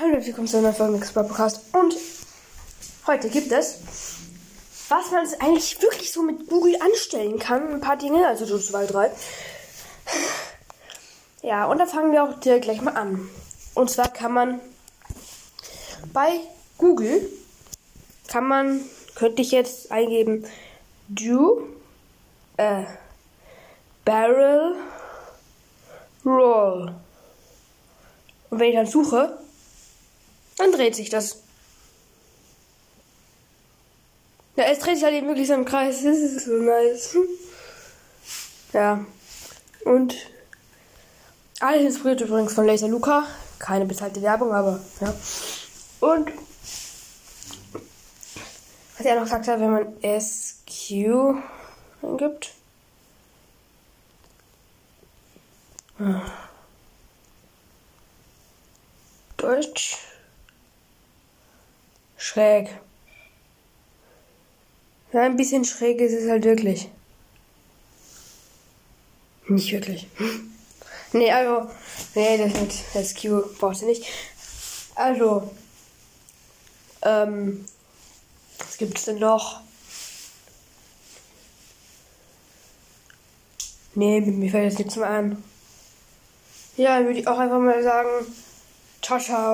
Hallo, willkommen zu einer Folge Mixed Podcast. Und heute gibt es, was man eigentlich wirklich so mit Google anstellen kann. Ein paar Dinge, also so zwei, drei. Ja, und da fangen wir auch direkt gleich mal an. Und zwar kann man bei Google, kann man, könnte ich jetzt eingeben, do, äh, barrel, roll. Und wenn ich dann suche, dann dreht sich das. Ja, es dreht sich halt eben wirklich so im Kreis. Das ist so nice. Ja. Und alles inspiriert übrigens von Laser Luca. Keine bezahlte Werbung, aber ja. Und was er noch gesagt hat, wenn man SQ eingibt. Deutsch. Schräg. Ja, ein bisschen schräg ist es halt wirklich. Nicht wirklich. Nee, also, nee, das mit SQ brauchst du nicht. Also, ähm, was gibt's denn noch? Nee, mir fällt jetzt nichts mehr ein. Ja, würde ich auch einfach mal sagen, ciao, ciao.